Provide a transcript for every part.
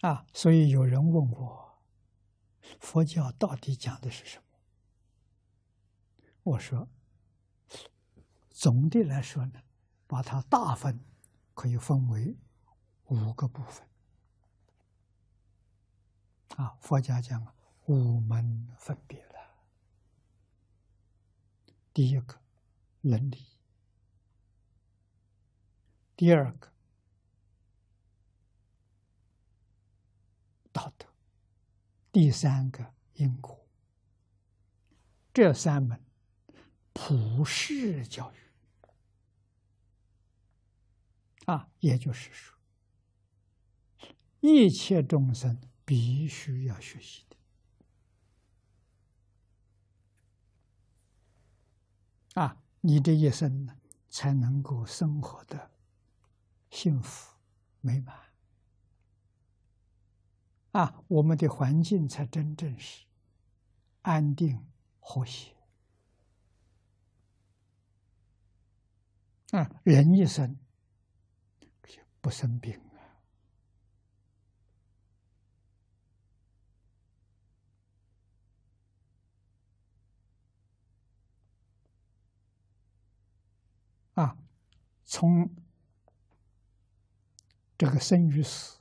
啊，所以有人问我，佛教到底讲的是什么？我说，总的来说呢，把它大分可以分为五个部分。啊，佛家讲五门分别了。第一个伦理，第二个道德，第三个因果。这三门普世教育啊，也就是说，一切众生必须要学习的。啊，你这一生呢，才能够生活的幸福美满。啊，我们的环境才真正是安定和谐。啊，人一生不生病。啊，从这个生与死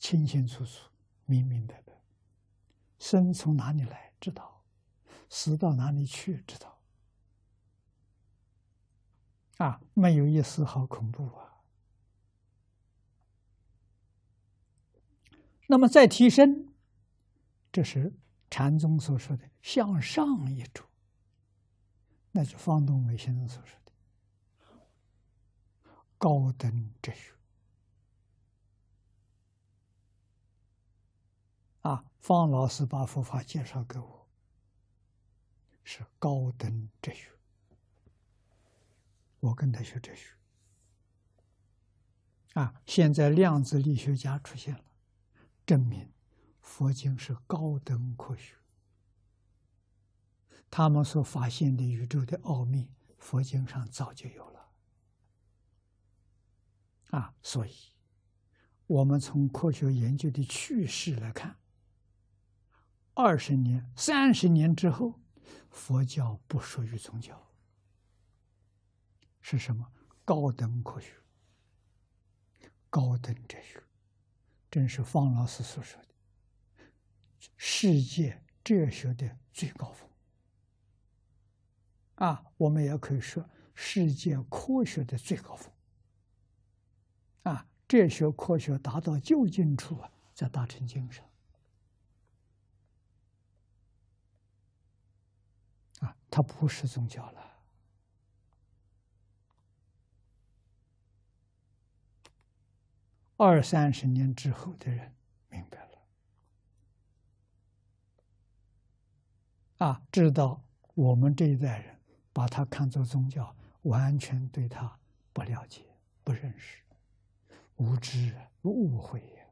清清楚楚、明明白白，生从哪里来知道，死到哪里去知道，啊，没有一丝毫恐怖啊。那么再提升，这是禅宗所说的向上一主，那是方东伟先生所说的。高等哲学啊，方老师把佛法介绍给我，是高等哲学。我跟他学哲学啊，现在量子力学家出现了，证明佛经是高等科学。他们所发现的宇宙的奥秘，佛经上早就有了。啊，所以，我们从科学研究的趋势来看，二十年、三十年之后，佛教不属于宗教，是什么？高等科学、高等哲学，正是方老师所说的世界哲学的最高峰。啊，我们也可以说世界科学的最高峰。啊，哲学科学达到究竟处啊，在大乘经上啊，它不是宗教了。二三十年之后的人明白了，啊，知道我们这一代人把它看作宗教，完全对他不了解、不认识。无知、误会呀！